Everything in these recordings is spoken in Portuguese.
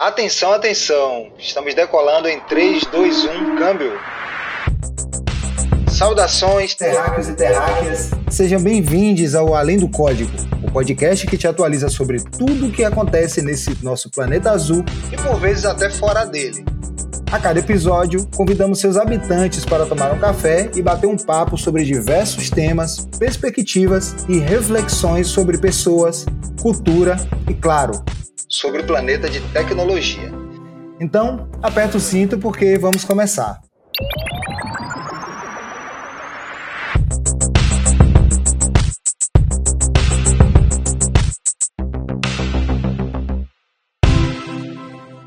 Atenção, atenção! Estamos decolando em 3, 2, 1, câmbio. Saudações, terráqueos e terráqueas. Sejam bem-vindos ao Além do Código, o podcast que te atualiza sobre tudo o que acontece nesse nosso planeta azul e por vezes até fora dele. A cada episódio, convidamos seus habitantes para tomar um café e bater um papo sobre diversos temas, perspectivas e reflexões sobre pessoas, cultura e, claro, sobre o planeta de tecnologia. Então, aperta o cinto porque vamos começar.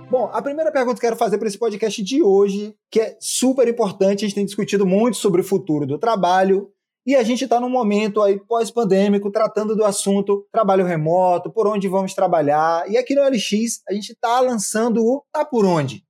Bom, a primeira pergunta que eu quero fazer para esse podcast de hoje, que é super importante, a gente tem discutido muito sobre o futuro do trabalho e a gente está num momento aí pós-pandêmico tratando do assunto trabalho remoto, por onde vamos trabalhar. E aqui no LX a gente está lançando o Tá Por Onde?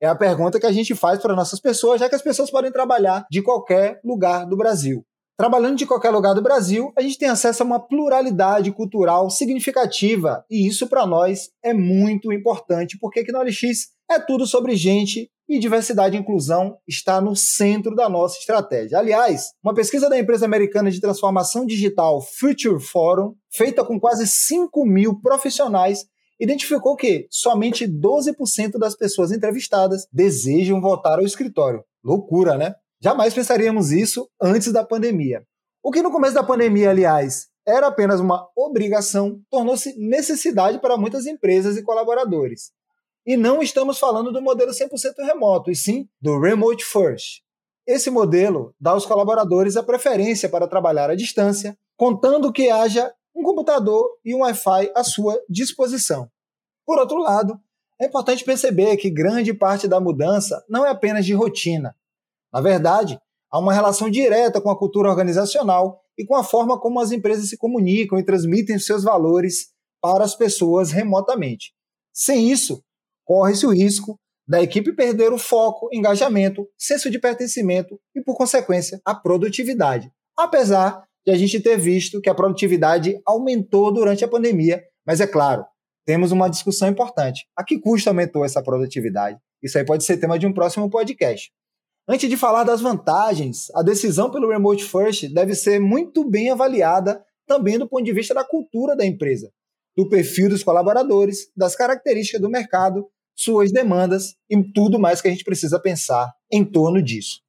É a pergunta que a gente faz para nossas pessoas, já que as pessoas podem trabalhar de qualquer lugar do Brasil. Trabalhando de qualquer lugar do Brasil, a gente tem acesso a uma pluralidade cultural significativa e isso para nós é muito importante, porque aqui no LX é tudo sobre gente e diversidade e inclusão está no centro da nossa estratégia. Aliás, uma pesquisa da empresa americana de transformação digital Future Forum, feita com quase 5 mil profissionais, identificou que somente 12% das pessoas entrevistadas desejam voltar ao escritório. Loucura, né? Jamais pensaríamos isso antes da pandemia. O que no começo da pandemia, aliás, era apenas uma obrigação, tornou-se necessidade para muitas empresas e colaboradores. E não estamos falando do modelo 100% remoto, e sim do Remote First. Esse modelo dá aos colaboradores a preferência para trabalhar à distância, contando que haja um computador e um Wi-Fi à sua disposição. Por outro lado, é importante perceber que grande parte da mudança não é apenas de rotina, na verdade, há uma relação direta com a cultura organizacional e com a forma como as empresas se comunicam e transmitem seus valores para as pessoas remotamente. Sem isso, corre-se o risco da equipe perder o foco, engajamento, senso de pertencimento e, por consequência, a produtividade. Apesar de a gente ter visto que a produtividade aumentou durante a pandemia, mas é claro, temos uma discussão importante. A que custo aumentou essa produtividade? Isso aí pode ser tema de um próximo podcast. Antes de falar das vantagens, a decisão pelo Remote First deve ser muito bem avaliada também do ponto de vista da cultura da empresa, do perfil dos colaboradores, das características do mercado, suas demandas e tudo mais que a gente precisa pensar em torno disso.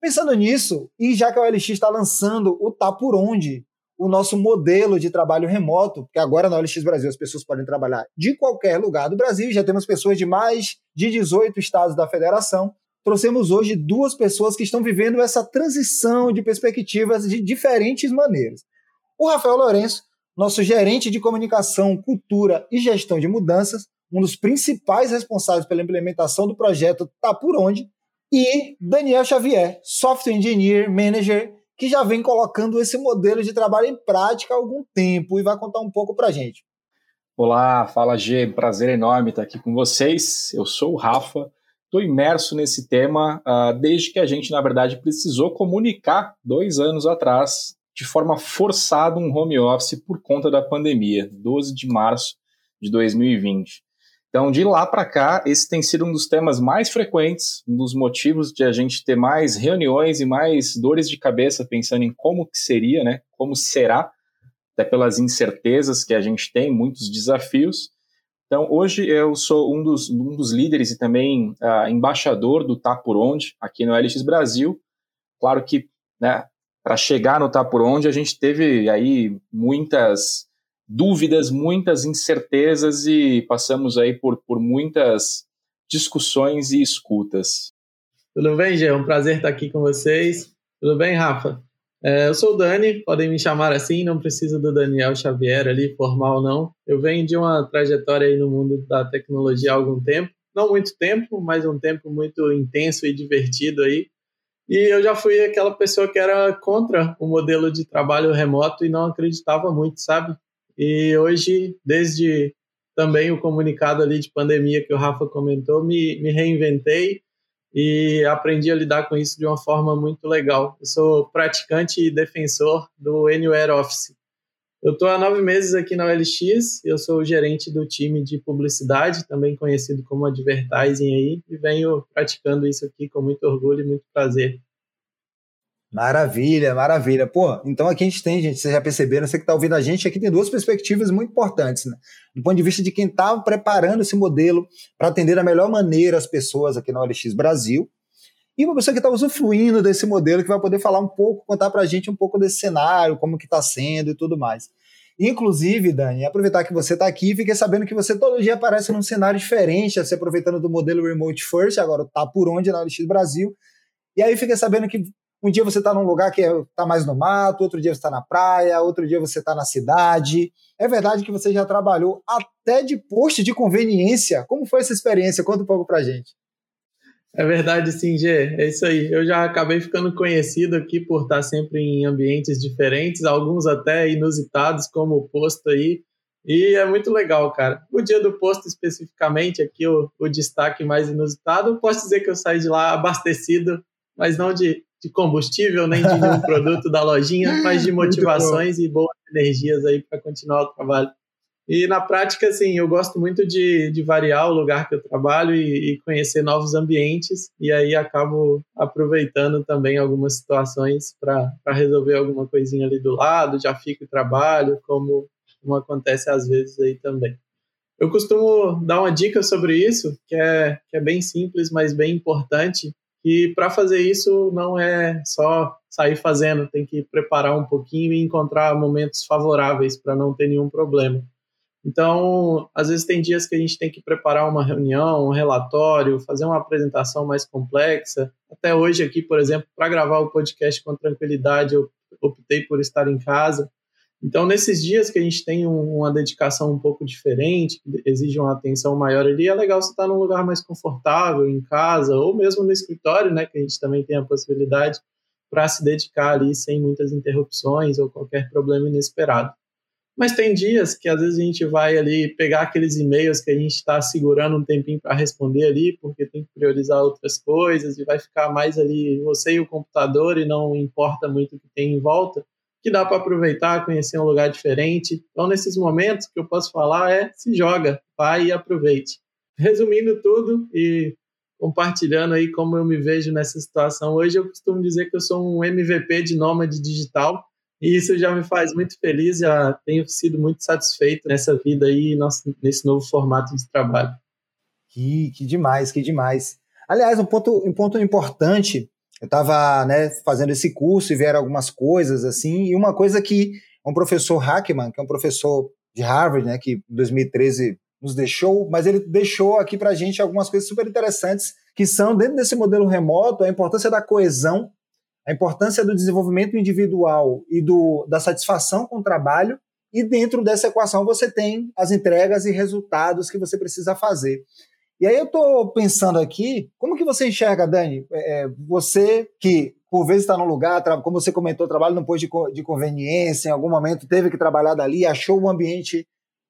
Pensando nisso, e já que a OLX está lançando o Tá Por Onde, o nosso modelo de trabalho remoto, que agora na OLX Brasil as pessoas podem trabalhar de qualquer lugar do Brasil, já temos pessoas de mais de 18 estados da federação, trouxemos hoje duas pessoas que estão vivendo essa transição de perspectivas de diferentes maneiras. O Rafael Lourenço, nosso gerente de comunicação, cultura e gestão de mudanças, um dos principais responsáveis pela implementação do projeto Tá Por Onde, e Daniel Xavier, software engineer, manager, que já vem colocando esse modelo de trabalho em prática há algum tempo e vai contar um pouco para gente. Olá, fala G, prazer enorme estar aqui com vocês. Eu sou o Rafa, estou imerso nesse tema uh, desde que a gente, na verdade, precisou comunicar dois anos atrás, de forma forçada, um home office por conta da pandemia, 12 de março de 2020. Então, de lá para cá, esse tem sido um dos temas mais frequentes, um dos motivos de a gente ter mais reuniões e mais dores de cabeça pensando em como que seria, né? Como será, até pelas incertezas que a gente tem, muitos desafios. Então, hoje eu sou um dos, um dos líderes e também uh, embaixador do Tá Por Onde, aqui no LX Brasil. Claro que, né, para chegar no Tá Por Onde, a gente teve aí muitas dúvidas, muitas incertezas e passamos aí por, por muitas discussões e escutas. Tudo bem, Gê? É um prazer estar aqui com vocês. Tudo bem, Rafa? É, eu sou o Dani, podem me chamar assim, não precisa do Daniel Xavier ali, formal não. Eu venho de uma trajetória aí no mundo da tecnologia há algum tempo, não muito tempo, mas um tempo muito intenso e divertido aí. E eu já fui aquela pessoa que era contra o modelo de trabalho remoto e não acreditava muito, sabe? E hoje, desde também o comunicado ali de pandemia que o Rafa comentou, me, me reinventei e aprendi a lidar com isso de uma forma muito legal. Eu sou praticante e defensor do Anywhere Office. Eu estou há nove meses aqui na OLX, eu sou gerente do time de publicidade, também conhecido como advertising aí, e venho praticando isso aqui com muito orgulho e muito prazer. Maravilha, maravilha. Pô, então aqui a gente tem, gente, vocês já perceberam, você que está ouvindo a gente, aqui tem duas perspectivas muito importantes, né? Do ponto de vista de quem está preparando esse modelo para atender da melhor maneira as pessoas aqui na OLX Brasil, e uma pessoa que está usufruindo desse modelo, que vai poder falar um pouco, contar para a gente um pouco desse cenário, como que está sendo e tudo mais. Inclusive, Dani, aproveitar que você está aqui, fiquei sabendo que você todo dia aparece num cenário diferente, se aproveitando do modelo Remote First, agora está por onde na OLX Brasil, e aí fiquei sabendo que um dia você está num lugar que está mais no mato, outro dia você está na praia, outro dia você está na cidade. É verdade que você já trabalhou até de posto de conveniência. Como foi essa experiência? Conta um pouco para gente. É verdade, sim, Gê. É isso aí. Eu já acabei ficando conhecido aqui por estar sempre em ambientes diferentes, alguns até inusitados, como o posto aí. E é muito legal, cara. O dia do posto, especificamente, aqui o, o destaque mais inusitado, posso dizer que eu saí de lá abastecido, mas não de de combustível, nem de nenhum produto da lojinha, mas de motivações e boas energias aí para continuar o trabalho. E na prática, assim, eu gosto muito de, de variar o lugar que eu trabalho e, e, conhecer novos ambientes, e aí acabo aproveitando também algumas situações para resolver alguma coisinha ali do lado, já fico e trabalho, como, como acontece às vezes aí também. Eu costumo dar uma dica sobre isso, que é, que é bem simples, mas bem importante, e para fazer isso não é só sair fazendo, tem que preparar um pouquinho e encontrar momentos favoráveis para não ter nenhum problema. Então, às vezes tem dias que a gente tem que preparar uma reunião, um relatório, fazer uma apresentação mais complexa. Até hoje aqui, por exemplo, para gravar o podcast com tranquilidade, eu optei por estar em casa. Então, nesses dias que a gente tem uma dedicação um pouco diferente, que exige uma atenção maior ali, é legal você estar num lugar mais confortável, em casa, ou mesmo no escritório, né, que a gente também tem a possibilidade para se dedicar ali sem muitas interrupções ou qualquer problema inesperado. Mas tem dias que às vezes a gente vai ali pegar aqueles e-mails que a gente está segurando um tempinho para responder ali, porque tem que priorizar outras coisas e vai ficar mais ali você e o computador e não importa muito o que tem em volta que dá para aproveitar, conhecer um lugar diferente. Então, nesses momentos, o que eu posso falar é se joga, vai e aproveite. Resumindo tudo e compartilhando aí como eu me vejo nessa situação hoje, eu costumo dizer que eu sou um MVP de nômade digital e isso já me faz muito feliz, já tenho sido muito satisfeito nessa vida aí, nesse novo formato de trabalho. Que, que demais, que demais. Aliás, um ponto, um ponto importante eu estava né, fazendo esse curso e vieram algumas coisas assim, e uma coisa que um professor Hackman, que é um professor de Harvard, né, que em 2013 nos deixou, mas ele deixou aqui para a gente algumas coisas super interessantes, que são, dentro desse modelo remoto, a importância da coesão, a importância do desenvolvimento individual e do, da satisfação com o trabalho, e dentro dessa equação você tem as entregas e resultados que você precisa fazer. E aí eu estou pensando aqui, como que você enxerga, Dani? É, é você que por vezes está num lugar, como você comentou, trabalha no posto de, de conveniência, em algum momento teve que trabalhar dali, achou um ambiente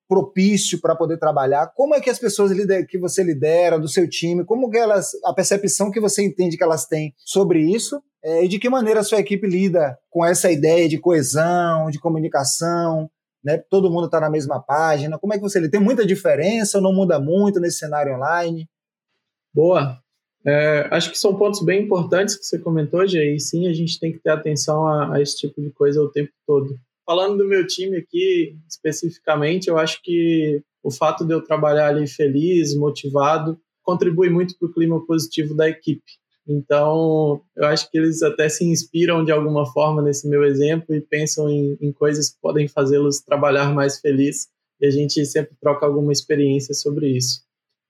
propício para poder trabalhar. Como é que as pessoas que você lidera, do seu time, como que elas, a percepção que você entende que elas têm sobre isso é, e de que maneira a sua equipe lida com essa ideia de coesão, de comunicação, né? Todo mundo está na mesma página. Como é que você lê? Tem muita diferença ou não muda muito nesse cenário online? Boa. É, acho que são pontos bem importantes que você comentou, Jay, e sim, a gente tem que ter atenção a, a, esse tipo de coisa o tempo todo. Falando do meu time aqui, especificamente, eu acho que o fato de eu trabalhar ali feliz, motivado, contribui muito para o clima positivo da equipe. Então, eu acho que eles até se inspiram de alguma forma nesse meu exemplo e pensam em, em coisas que podem fazê-los trabalhar mais feliz. E a gente sempre troca alguma experiência sobre isso.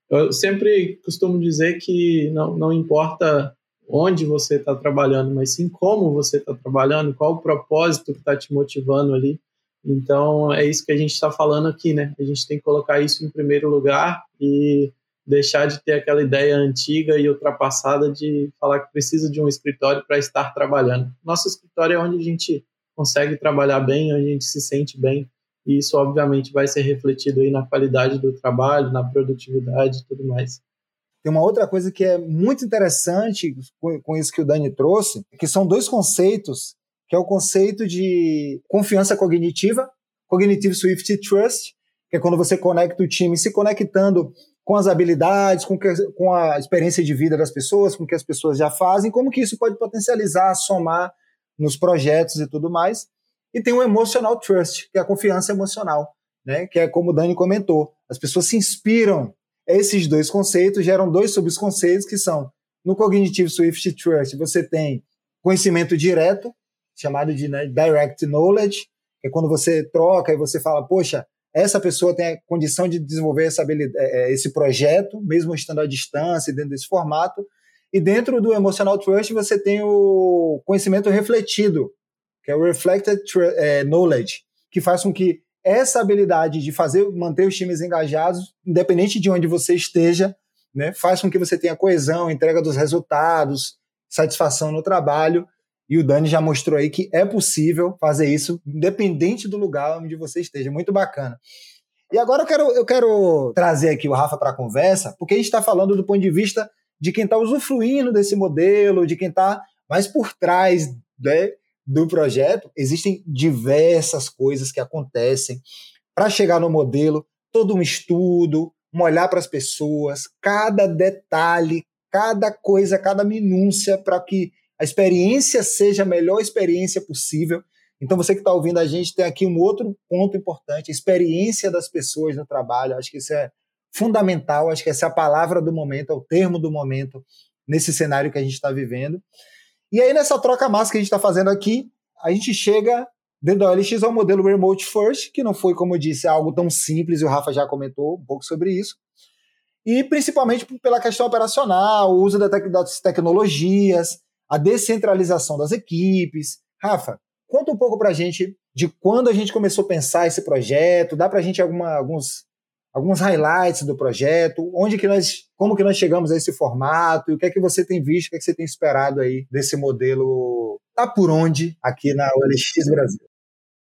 Eu sempre costumo dizer que não, não importa onde você está trabalhando, mas sim como você está trabalhando, qual o propósito que está te motivando ali. Então, é isso que a gente está falando aqui, né? A gente tem que colocar isso em primeiro lugar e deixar de ter aquela ideia antiga e ultrapassada de falar que precisa de um escritório para estar trabalhando. Nosso escritório é onde a gente consegue trabalhar bem, onde a gente se sente bem, e isso obviamente vai ser refletido aí na qualidade do trabalho, na produtividade e tudo mais. Tem uma outra coisa que é muito interessante com isso que o Dani trouxe, que são dois conceitos, que é o conceito de confiança cognitiva Cognitive Swift Trust, que é quando você conecta o time se conectando com as habilidades, com, que, com a experiência de vida das pessoas, com o que as pessoas já fazem, como que isso pode potencializar, somar nos projetos e tudo mais. E tem o Emotional Trust, que é a confiança emocional, né? que é como o Dani comentou. As pessoas se inspiram. Esses dois conceitos geram dois subconceitos que são, no Cognitive Swift Trust, você tem conhecimento direto, chamado de né, Direct Knowledge, que é quando você troca e você fala, poxa, essa pessoa tem a condição de desenvolver essa é, é, esse projeto, mesmo estando à distância, dentro desse formato. E dentro do Emotional Trust, você tem o conhecimento refletido, que é o Reflected é, Knowledge, que faz com que essa habilidade de fazer manter os times engajados, independente de onde você esteja, né, faz com que você tenha coesão, entrega dos resultados, satisfação no trabalho. E o Dani já mostrou aí que é possível fazer isso, independente do lugar onde você esteja. Muito bacana. E agora eu quero, eu quero trazer aqui o Rafa para a conversa, porque a gente está falando do ponto de vista de quem está usufruindo desse modelo, de quem está mais por trás né, do projeto. Existem diversas coisas que acontecem para chegar no modelo, todo um estudo, um olhar para as pessoas, cada detalhe, cada coisa, cada minúcia para que a experiência seja a melhor experiência possível. Então, você que está ouvindo a gente tem aqui um outro ponto importante: a experiência das pessoas no trabalho. Acho que isso é fundamental, acho que essa é a palavra do momento, é o termo do momento nesse cenário que a gente está vivendo. E aí, nessa troca massa que a gente está fazendo aqui, a gente chega dentro da OLX ao modelo Remote First, que não foi, como eu disse, algo tão simples, e o Rafa já comentou um pouco sobre isso. E principalmente pela questão operacional, o uso das tecnologias, a descentralização das equipes. Rafa, conta um pouco para a gente de quando a gente começou a pensar esse projeto, dá para a gente alguma, alguns, alguns highlights do projeto, onde que nós, como que nós chegamos a esse formato, e o que é que você tem visto, o que é que você tem esperado aí desse modelo, tá por onde aqui na OLX Brasil?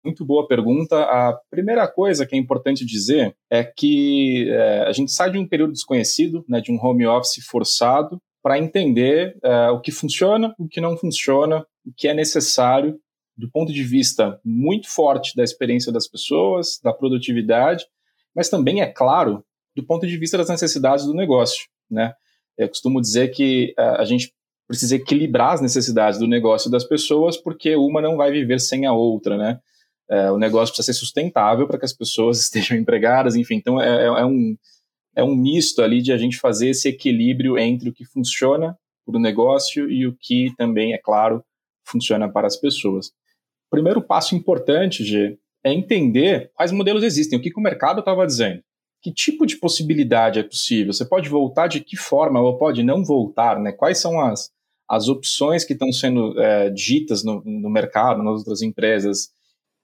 Muito boa pergunta. A primeira coisa que é importante dizer é que é, a gente sai de um período desconhecido, né, de um home office forçado, para entender uh, o que funciona, o que não funciona, o que é necessário do ponto de vista muito forte da experiência das pessoas, da produtividade, mas também, é claro, do ponto de vista das necessidades do negócio. Né? Eu costumo dizer que uh, a gente precisa equilibrar as necessidades do negócio e das pessoas, porque uma não vai viver sem a outra. Né? Uh, o negócio precisa ser sustentável para que as pessoas estejam empregadas, enfim. Então, é, é, é um é um misto ali de a gente fazer esse equilíbrio entre o que funciona para o negócio e o que também, é claro, funciona para as pessoas. O primeiro passo importante, G, é entender quais modelos existem, o que, que o mercado estava dizendo. Que tipo de possibilidade é possível? Você pode voltar de que forma ou pode não voltar? Né? Quais são as, as opções que estão sendo é, ditas no, no mercado, nas outras empresas?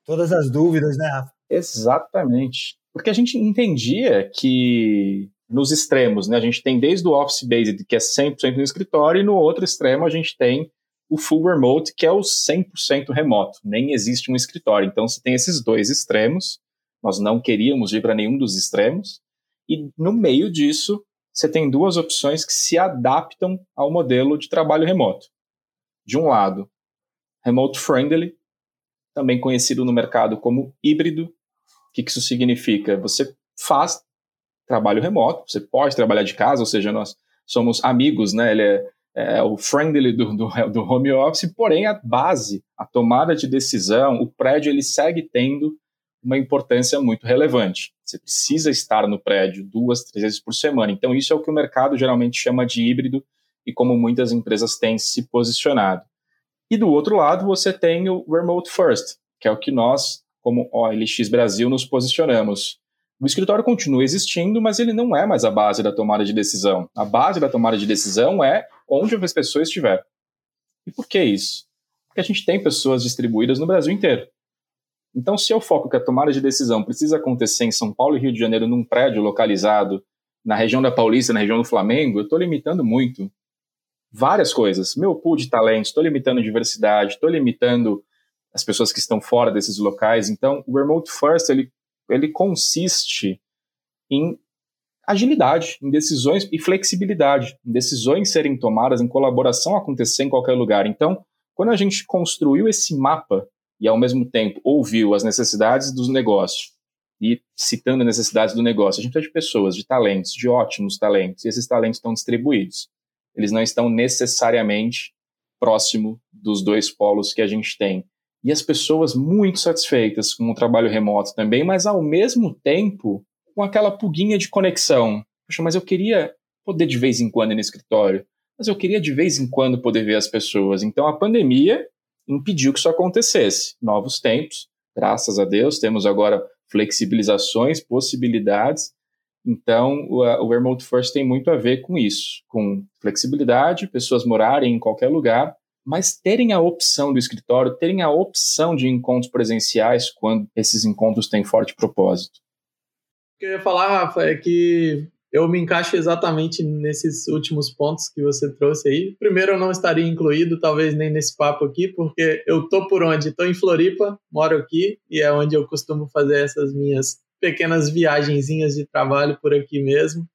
Todas as dúvidas, né, Rafa? Exatamente. Porque a gente entendia que nos extremos, né, a gente tem desde o Office Based, que é 100% no escritório, e no outro extremo a gente tem o Full Remote, que é o 100% remoto, nem existe um escritório. Então você tem esses dois extremos, nós não queríamos ir para nenhum dos extremos, e no meio disso você tem duas opções que se adaptam ao modelo de trabalho remoto. De um lado, remote friendly, também conhecido no mercado como híbrido, que, que isso significa? Você faz trabalho remoto, você pode trabalhar de casa, ou seja, nós somos amigos, né? Ele é, é o friendly do, do, do, home office, porém a base, a tomada de decisão, o prédio ele segue tendo uma importância muito relevante. Você precisa estar no prédio duas, três vezes por semana. Então isso é o que o mercado geralmente chama de híbrido e como muitas empresas têm se posicionado. E do outro lado você tem o remote first, que é o que nós como OLX Brasil nos posicionamos. O escritório continua existindo, mas ele não é mais a base da tomada de decisão. A base da tomada de decisão é onde as pessoas estiver. E por que isso? Porque a gente tem pessoas distribuídas no Brasil inteiro. Então, se eu foco que a tomada de decisão precisa acontecer em São Paulo e Rio de Janeiro num prédio localizado na região da Paulista, na região do Flamengo, eu estou limitando muito várias coisas. Meu pool de talentos, estou limitando diversidade, estou limitando as pessoas que estão fora desses locais. Então, o Remote First, ele, ele consiste em agilidade, em decisões e flexibilidade, em decisões serem tomadas, em colaboração acontecer em qualquer lugar. Então, quando a gente construiu esse mapa e ao mesmo tempo ouviu as necessidades dos negócios e citando as necessidades do negócio, a gente precisa de pessoas, de talentos, de ótimos talentos, e esses talentos estão distribuídos. Eles não estão necessariamente próximo dos dois polos que a gente tem. E as pessoas muito satisfeitas com o trabalho remoto também, mas ao mesmo tempo com aquela puguinha de conexão. Poxa, mas eu queria poder de vez em quando ir no escritório, mas eu queria de vez em quando poder ver as pessoas. Então a pandemia impediu que isso acontecesse. Novos tempos, graças a Deus, temos agora flexibilizações, possibilidades. Então, o, o Remote First tem muito a ver com isso, com flexibilidade, pessoas morarem em qualquer lugar, mas terem a opção do escritório, terem a opção de encontros presenciais quando esses encontros têm forte propósito. O que eu ia falar, Rafa, é que eu me encaixo exatamente nesses últimos pontos que você trouxe aí. Primeiro, eu não estaria incluído, talvez nem nesse papo aqui, porque eu tô por onde? Estou em Floripa, moro aqui, e é onde eu costumo fazer essas minhas pequenas viagenzinhas de trabalho por aqui mesmo.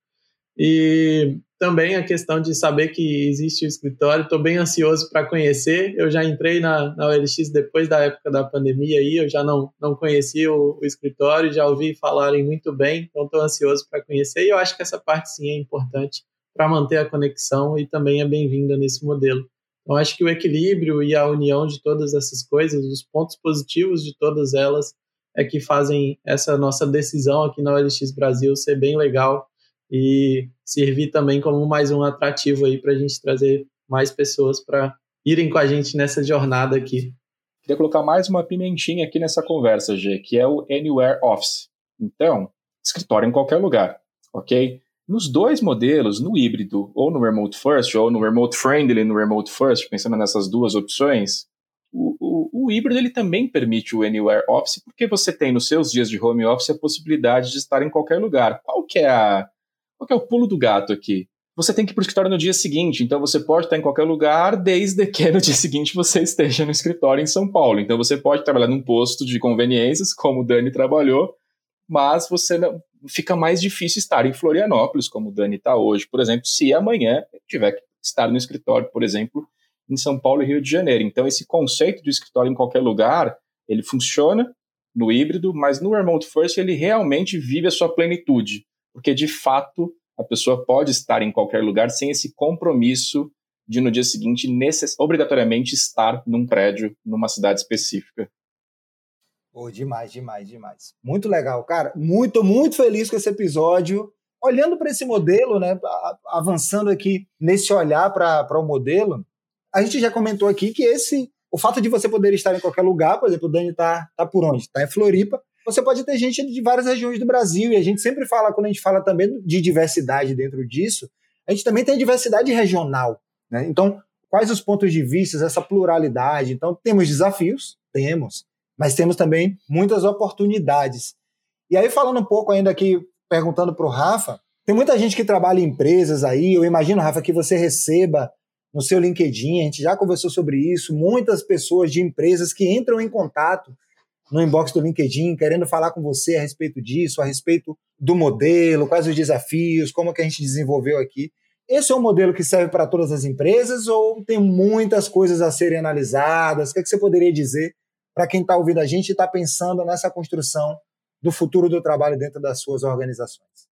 E também a questão de saber que existe o escritório, estou bem ansioso para conhecer. Eu já entrei na, na OLX depois da época da pandemia aí, eu já não, não conhecia o, o escritório, já ouvi falarem muito bem, então estou ansioso para conhecer. E eu acho que essa parte sim é importante para manter a conexão e também é bem-vinda nesse modelo. Então acho que o equilíbrio e a união de todas essas coisas, os pontos positivos de todas elas, é que fazem essa nossa decisão aqui na OLX Brasil ser bem legal e servir também como mais um atrativo aí para a gente trazer mais pessoas para irem com a gente nessa jornada aqui. Queria colocar mais uma pimentinha aqui nessa conversa, G, que é o Anywhere Office. Então, escritório em qualquer lugar, ok? Nos dois modelos, no híbrido, ou no Remote First, ou no Remote Friendly no Remote First, pensando nessas duas opções, o, o, o, híbrido ele também permite o Anywhere Office, porque você tem nos seus dias de home office a possibilidade de estar em qualquer lugar. Qual que é a, qual é o pulo do gato aqui? Você tem que ir para o escritório no dia seguinte, então você pode estar em qualquer lugar, desde que no dia seguinte você esteja no escritório em São Paulo. Então você pode trabalhar num posto de conveniências, como o Dani trabalhou, mas você não, fica mais difícil estar em Florianópolis, como o Dani está hoje, por exemplo, se amanhã tiver que estar no escritório, por exemplo, em São Paulo e Rio de Janeiro. Então esse conceito de escritório em qualquer lugar, ele funciona no híbrido, mas no remote first ele realmente vive a sua plenitude porque de fato a pessoa pode estar em qualquer lugar sem esse compromisso de no dia seguinte necess... obrigatoriamente estar num prédio numa cidade específica. Oh, demais, demais, demais. Muito legal, cara. Muito, muito feliz com esse episódio. Olhando para esse modelo, né, avançando aqui nesse olhar para o modelo, a gente já comentou aqui que esse, o fato de você poder estar em qualquer lugar, por exemplo, o Dani está tá por onde? Está em Floripa, você pode ter gente de várias regiões do Brasil, e a gente sempre fala, quando a gente fala também de diversidade dentro disso, a gente também tem diversidade regional. Né? Então, quais os pontos de vista, essa pluralidade? Então, temos desafios, temos, mas temos também muitas oportunidades. E aí, falando um pouco ainda aqui, perguntando para o Rafa, tem muita gente que trabalha em empresas aí, eu imagino, Rafa, que você receba no seu LinkedIn, a gente já conversou sobre isso, muitas pessoas de empresas que entram em contato no inbox do LinkedIn, querendo falar com você a respeito disso, a respeito do modelo, quais os desafios, como que a gente desenvolveu aqui. Esse é um modelo que serve para todas as empresas ou tem muitas coisas a serem analisadas? O que, é que você poderia dizer para quem está ouvindo a gente e está pensando nessa construção do futuro do trabalho dentro das suas organizações?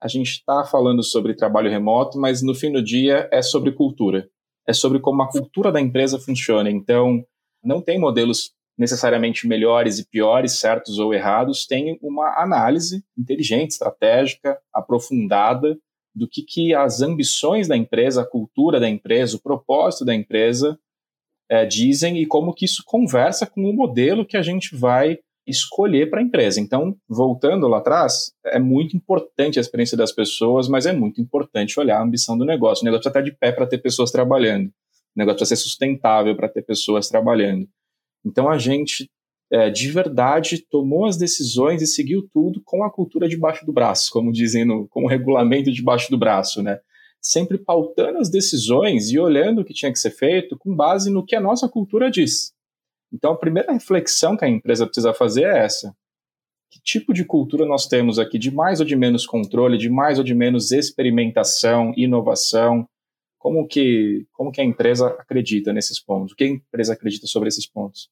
A gente está falando sobre trabalho remoto, mas no fim do dia é sobre cultura. É sobre como a cultura da empresa funciona. Então, não tem modelos necessariamente melhores e piores, certos ou errados, tem uma análise inteligente, estratégica, aprofundada do que, que as ambições da empresa, a cultura da empresa, o propósito da empresa é, dizem e como que isso conversa com o modelo que a gente vai escolher para a empresa. Então, voltando lá atrás, é muito importante a experiência das pessoas, mas é muito importante olhar a ambição do negócio. O negócio precisa estar de pé para ter pessoas trabalhando. O negócio precisa ser sustentável para ter pessoas trabalhando. Então a gente é, de verdade tomou as decisões e seguiu tudo com a cultura debaixo do braço, como dizem no, com o regulamento debaixo do braço, né? Sempre pautando as decisões e olhando o que tinha que ser feito com base no que a nossa cultura diz. Então a primeira reflexão que a empresa precisa fazer é essa: que tipo de cultura nós temos aqui de mais ou de menos controle, de mais ou de menos experimentação, inovação? Como que, como que a empresa acredita nesses pontos? O que a empresa acredita sobre esses pontos?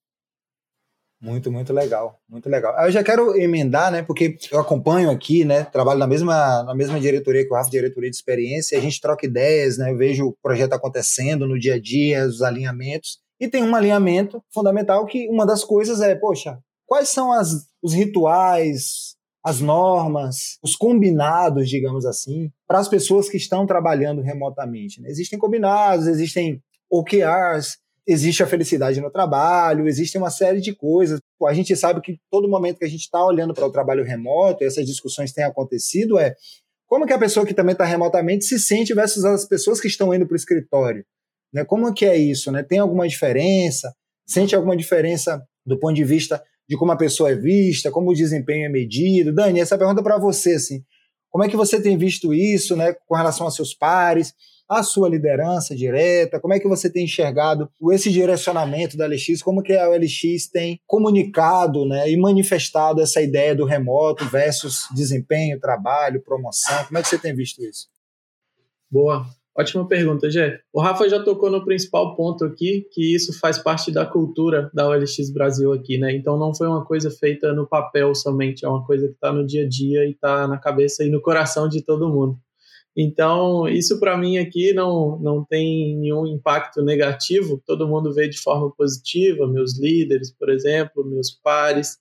Muito, muito legal, muito legal. Eu já quero emendar, né, porque eu acompanho aqui, né, trabalho na mesma, na mesma diretoria que o Rafa, diretoria de experiência, a gente troca ideias, né, eu vejo o projeto acontecendo no dia a dia, os alinhamentos, e tem um alinhamento fundamental que uma das coisas é, poxa, quais são as, os rituais, as normas, os combinados, digamos assim, para as pessoas que estão trabalhando remotamente. Né? Existem combinados, existem OKRs, existe a felicidade no trabalho, existe uma série de coisas. A gente sabe que todo momento que a gente está olhando para o trabalho remoto, essas discussões têm acontecido, é como que a pessoa que também está remotamente se sente versus as pessoas que estão indo para o escritório. Né? Como que é isso? Né? Tem alguma diferença? Sente alguma diferença do ponto de vista de como a pessoa é vista, como o desempenho é medido? Dani, essa pergunta é para você, assim, como é que você tem visto isso né, com relação aos seus pares? a sua liderança direta? Como é que você tem enxergado esse direcionamento da LX? Como que a LX tem comunicado né, e manifestado essa ideia do remoto versus desempenho, trabalho, promoção? Como é que você tem visto isso? Boa. Ótima pergunta, Gé. O Rafa já tocou no principal ponto aqui, que isso faz parte da cultura da OLX Brasil aqui, né? Então não foi uma coisa feita no papel somente, é uma coisa que está no dia a dia e está na cabeça e no coração de todo mundo. Então, isso para mim aqui não, não tem nenhum impacto negativo, todo mundo vê de forma positiva, meus líderes, por exemplo, meus pares.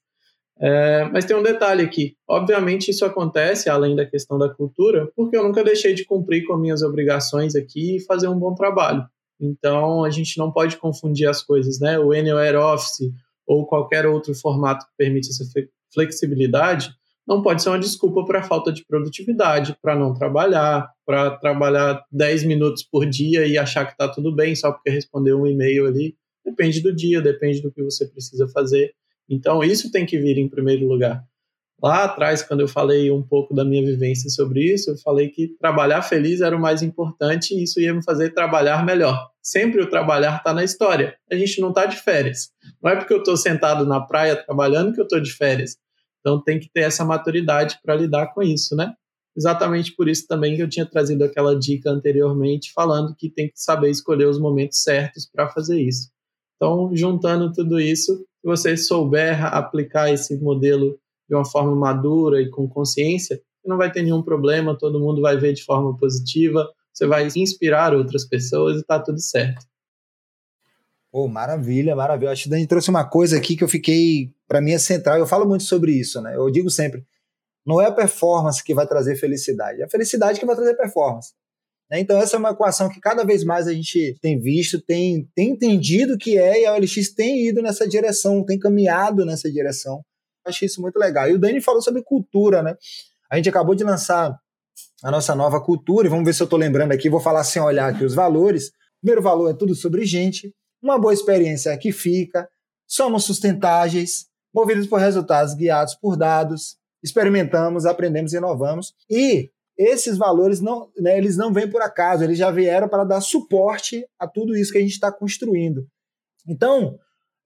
É, mas tem um detalhe aqui: obviamente, isso acontece, além da questão da cultura, porque eu nunca deixei de cumprir com minhas obrigações aqui e fazer um bom trabalho. Então, a gente não pode confundir as coisas, né? O Anywhere Office ou qualquer outro formato que permite essa flexibilidade não pode ser uma desculpa para falta de produtividade, para não trabalhar, para trabalhar 10 minutos por dia e achar que está tudo bem só porque respondeu um e-mail ali. Depende do dia, depende do que você precisa fazer. Então, isso tem que vir em primeiro lugar. Lá atrás, quando eu falei um pouco da minha vivência sobre isso, eu falei que trabalhar feliz era o mais importante e isso ia me fazer trabalhar melhor. Sempre o trabalhar está na história. A gente não está de férias. Não é porque eu estou sentado na praia trabalhando que eu estou de férias. Então tem que ter essa maturidade para lidar com isso, né? Exatamente por isso também que eu tinha trazido aquela dica anteriormente, falando que tem que saber escolher os momentos certos para fazer isso. Então, juntando tudo isso, se você souber aplicar esse modelo de uma forma madura e com consciência, não vai ter nenhum problema, todo mundo vai ver de forma positiva, você vai inspirar outras pessoas e está tudo certo. Oh, maravilha, maravilha. Acho que Dani trouxe uma coisa aqui que eu fiquei, para mim, é central. Eu falo muito sobre isso, né? Eu digo sempre: não é a performance que vai trazer felicidade, é a felicidade que vai trazer performance. Né? Então, essa é uma equação que cada vez mais a gente tem visto, tem, tem entendido que é, e a OLX tem ido nessa direção, tem caminhado nessa direção. Acho isso muito legal. E o Dani falou sobre cultura, né? A gente acabou de lançar a nossa nova cultura, e vamos ver se eu estou lembrando aqui, vou falar sem olhar aqui os valores. Primeiro valor é tudo sobre gente. Uma boa experiência que fica, somos sustentáveis, movidos por resultados guiados por dados, experimentamos, aprendemos e inovamos. E esses valores não, né, eles não vêm por acaso, eles já vieram para dar suporte a tudo isso que a gente está construindo. Então,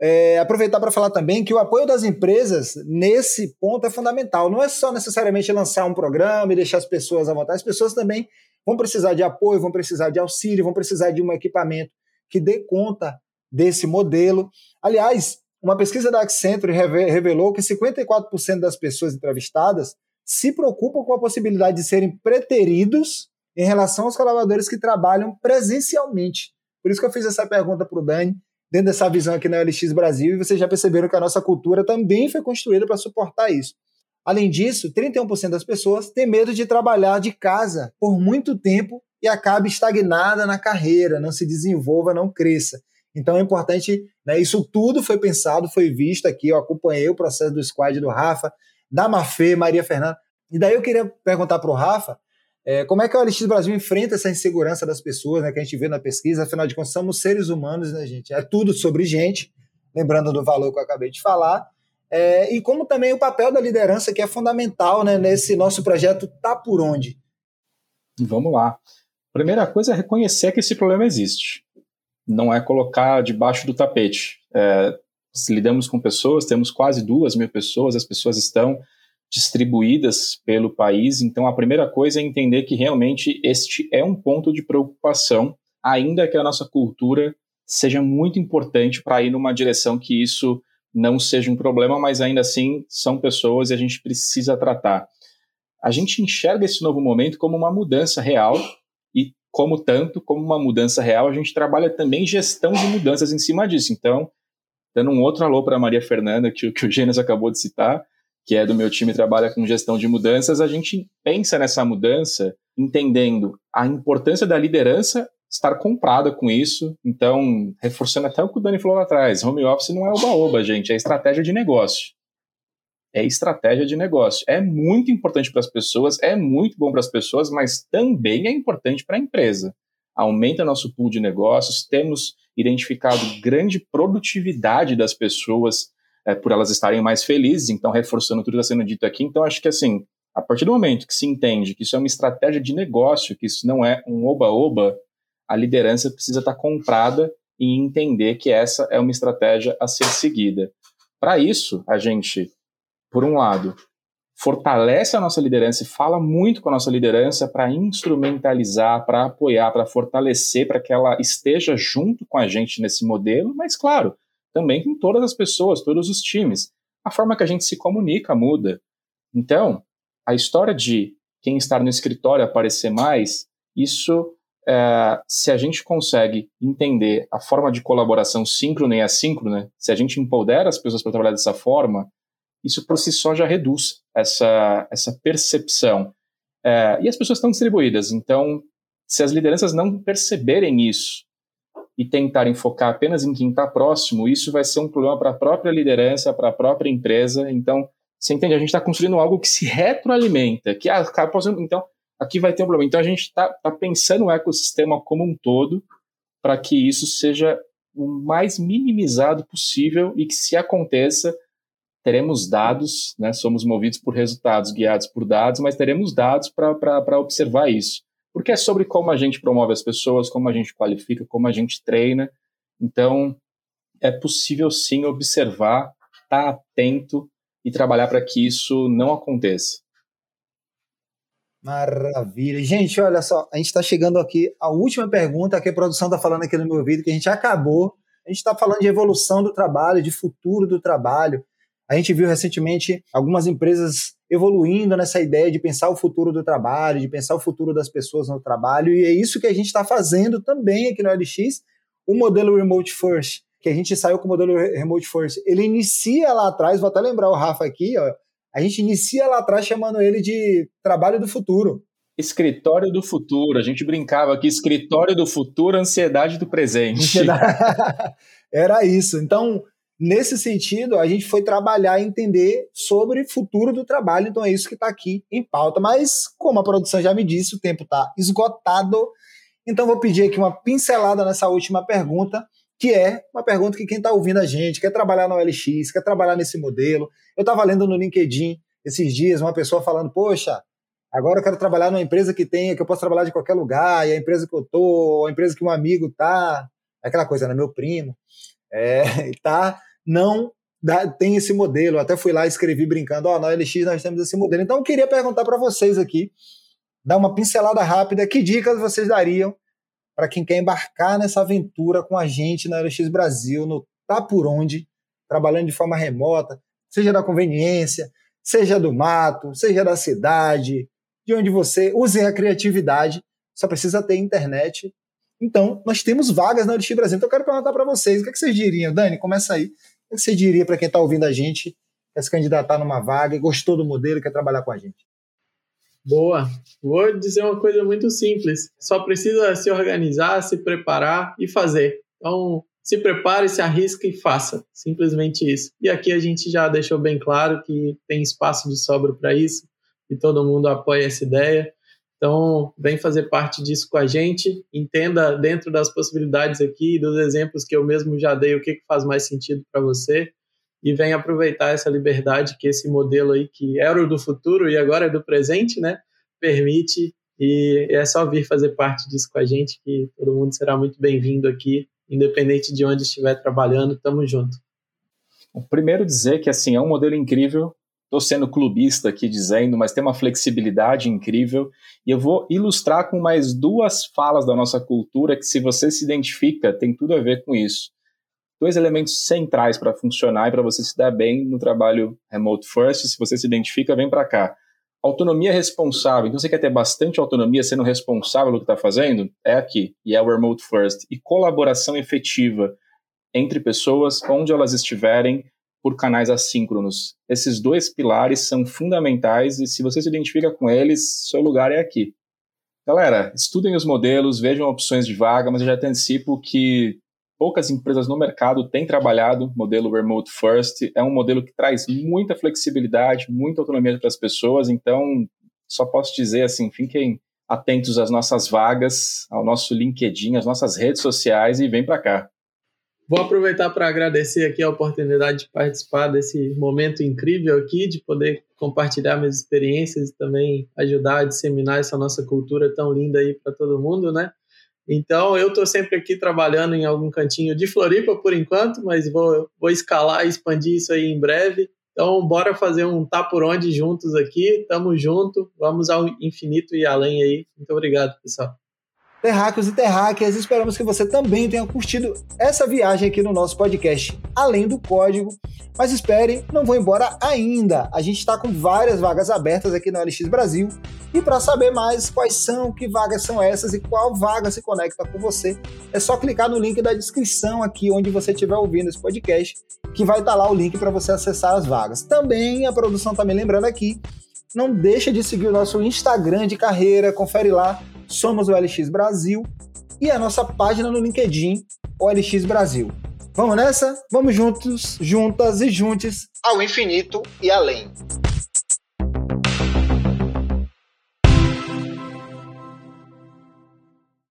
é, aproveitar para falar também que o apoio das empresas nesse ponto é fundamental. Não é só necessariamente lançar um programa e deixar as pessoas à vontade, as pessoas também vão precisar de apoio, vão precisar de auxílio, vão precisar de um equipamento que dê conta desse modelo. Aliás, uma pesquisa da Accenture revelou que 54% das pessoas entrevistadas se preocupam com a possibilidade de serem preteridos em relação aos colaboradores que trabalham presencialmente. Por isso que eu fiz essa pergunta para o Dani, dentro dessa visão aqui na LX Brasil, e vocês já perceberam que a nossa cultura também foi construída para suportar isso. Além disso, 31% das pessoas têm medo de trabalhar de casa por muito tempo e acabe estagnada na carreira, não se desenvolva, não cresça. Então é importante, né, isso tudo foi pensado, foi visto aqui, eu acompanhei o processo do squad do Rafa, da Mafê, Maria Fernanda. E daí eu queria perguntar para o Rafa é, como é que o LX Brasil enfrenta essa insegurança das pessoas, né, que a gente vê na pesquisa, afinal de contas, somos seres humanos, né, gente? É tudo sobre gente, lembrando do valor que eu acabei de falar. É, e como também o papel da liderança, que é fundamental né, nesse nosso projeto Tá Por Onde. Vamos lá. Primeira coisa é reconhecer que esse problema existe não é colocar debaixo do tapete. É, lidamos com pessoas, temos quase duas mil pessoas, as pessoas estão distribuídas pelo país, então a primeira coisa é entender que realmente este é um ponto de preocupação, ainda que a nossa cultura seja muito importante para ir numa direção que isso não seja um problema, mas ainda assim são pessoas e a gente precisa tratar. A gente enxerga esse novo momento como uma mudança real e, como tanto, como uma mudança real, a gente trabalha também gestão de mudanças em cima disso. Então, dando um outro alô para Maria Fernanda, que, que o Gênesis acabou de citar, que é do meu time trabalha com gestão de mudanças, a gente pensa nessa mudança entendendo a importância da liderança estar comprada com isso. Então, reforçando até o que o Dani falou lá atrás, home office não é oba-oba, gente, é estratégia de negócio. É estratégia de negócio. É muito importante para as pessoas, é muito bom para as pessoas, mas também é importante para a empresa. Aumenta nosso pool de negócios, temos identificado grande produtividade das pessoas é, por elas estarem mais felizes, então reforçando tudo que está sendo dito aqui. Então, acho que assim, a partir do momento que se entende que isso é uma estratégia de negócio, que isso não é um oba-oba, a liderança precisa estar comprada e entender que essa é uma estratégia a ser seguida. Para isso, a gente, por um lado, fortalece a nossa liderança e fala muito com a nossa liderança para instrumentalizar, para apoiar, para fortalecer, para que ela esteja junto com a gente nesse modelo, mas, claro, também com todas as pessoas, todos os times. A forma que a gente se comunica muda. Então, a história de quem estar no escritório aparecer mais, isso é, se a gente consegue entender a forma de colaboração síncrona e assíncrona, se a gente empodera as pessoas para trabalhar dessa forma, isso por si só já reduz essa, essa percepção. É, e as pessoas estão distribuídas, então, se as lideranças não perceberem isso e tentarem focar apenas em quem está próximo, isso vai ser um problema para a própria liderança, para a própria empresa. Então, você entende? A gente está construindo algo que se retroalimenta, que ah, então aqui vai ter um problema. Então a gente está tá pensando o ecossistema como um todo para que isso seja o mais minimizado possível e que se aconteça teremos dados, né? Somos movidos por resultados, guiados por dados, mas teremos dados para observar isso. Porque é sobre como a gente promove as pessoas, como a gente qualifica, como a gente treina. Então, é possível sim observar, estar tá atento e trabalhar para que isso não aconteça. Maravilha. Gente, olha só, a gente está chegando aqui à última pergunta que a produção está falando aqui no meu vídeo, que a gente acabou. A gente está falando de evolução do trabalho, de futuro do trabalho. A gente viu recentemente algumas empresas evoluindo nessa ideia de pensar o futuro do trabalho, de pensar o futuro das pessoas no trabalho, e é isso que a gente está fazendo também aqui no LX. O modelo Remote First, que a gente saiu com o modelo Remote First, ele inicia lá atrás, vou até lembrar o Rafa aqui, ó, a gente inicia lá atrás chamando ele de trabalho do futuro. Escritório do futuro. A gente brincava aqui, escritório do futuro, ansiedade do presente. Era isso. Então, nesse sentido, a gente foi trabalhar e entender sobre futuro do trabalho. Então, é isso que está aqui em pauta. Mas, como a produção já me disse, o tempo está esgotado. Então, vou pedir aqui uma pincelada nessa última pergunta que é uma pergunta que quem está ouvindo a gente quer trabalhar no LX, quer trabalhar nesse modelo. Eu estava lendo no LinkedIn esses dias uma pessoa falando, poxa, agora eu quero trabalhar numa empresa que tenha, que eu posso trabalhar de qualquer lugar, e a empresa que eu tô, a empresa que um amigo tá, aquela coisa, né, meu primo, é, tá, não dá, tem esse modelo. Eu até fui lá e escrevi brincando, ó, oh, no LX nós temos esse modelo. Então eu queria perguntar para vocês aqui, dar uma pincelada rápida, que dicas vocês dariam para quem quer embarcar nessa aventura com a gente na LX Brasil, no Tá Por Onde, trabalhando de forma remota, seja da conveniência, seja do mato, seja da cidade, de onde você use a criatividade, só precisa ter internet. Então, nós temos vagas na LX Brasil. Então, eu quero perguntar para vocês, o que, é que vocês diriam? Dani, começa aí. O que você diria para quem está ouvindo a gente, quer se candidatar numa vaga, gostou do modelo quer trabalhar com a gente? Boa. Vou dizer uma coisa muito simples. Só precisa se organizar, se preparar e fazer. Então, se prepare, se arrisque e faça. Simplesmente isso. E aqui a gente já deixou bem claro que tem espaço de sobra para isso e todo mundo apoia essa ideia. Então, vem fazer parte disso com a gente. Entenda dentro das possibilidades aqui, dos exemplos que eu mesmo já dei, o que, que faz mais sentido para você e vem aproveitar essa liberdade que esse modelo aí, que era o do futuro e agora é do presente, né, permite. E é só vir fazer parte disso com a gente, que todo mundo será muito bem-vindo aqui, independente de onde estiver trabalhando, tamo junto. Primeiro dizer que assim é um modelo incrível. Estou sendo clubista aqui dizendo, mas tem uma flexibilidade incrível. E eu vou ilustrar com mais duas falas da nossa cultura que, se você se identifica, tem tudo a ver com isso. dois elementos centrais para funcionar e para você se dar bem no trabalho remote first. Se você se identifica, vem para cá. Autonomia responsável. Então, você quer ter bastante autonomia sendo responsável pelo que está fazendo? É aqui. E é o remote first. E colaboração efetiva entre pessoas, onde elas estiverem, por canais assíncronos. Esses dois pilares são fundamentais e se você se identifica com eles, seu lugar é aqui. Galera, estudem os modelos, vejam opções de vaga, mas eu já te antecipo que poucas empresas no mercado têm trabalhado modelo remote first. É um modelo que traz muita flexibilidade, muita autonomia para as pessoas. Então, só posso dizer assim, fiquem atentos às nossas vagas, ao nosso LinkedIn, às nossas redes sociais e vem para cá. Vou aproveitar para agradecer aqui a oportunidade de participar desse momento incrível aqui, de poder compartilhar minhas experiências e também ajudar a disseminar essa nossa cultura tão linda aí para todo mundo, né? Então, eu estou sempre aqui trabalhando em algum cantinho de Floripa por enquanto, mas vou, vou escalar e expandir isso aí em breve. Então, bora fazer um tá por onde juntos aqui. Tamo junto, vamos ao infinito e além aí. Muito obrigado, pessoal terráqueos e terráqueas. Esperamos que você também tenha curtido essa viagem aqui no nosso podcast, além do código. Mas espere, não vou embora ainda. A gente está com várias vagas abertas aqui no LX Brasil. E para saber mais quais são, que vagas são essas e qual vaga se conecta com você, é só clicar no link da descrição aqui onde você estiver ouvindo esse podcast, que vai estar tá lá o link para você acessar as vagas. Também a produção está me lembrando aqui, não deixa de seguir o nosso Instagram de carreira, confere lá somos o LX Brasil e a nossa página no LinkedIn, OLX Brasil. Vamos nessa? Vamos juntos, juntas e juntos ao infinito e além.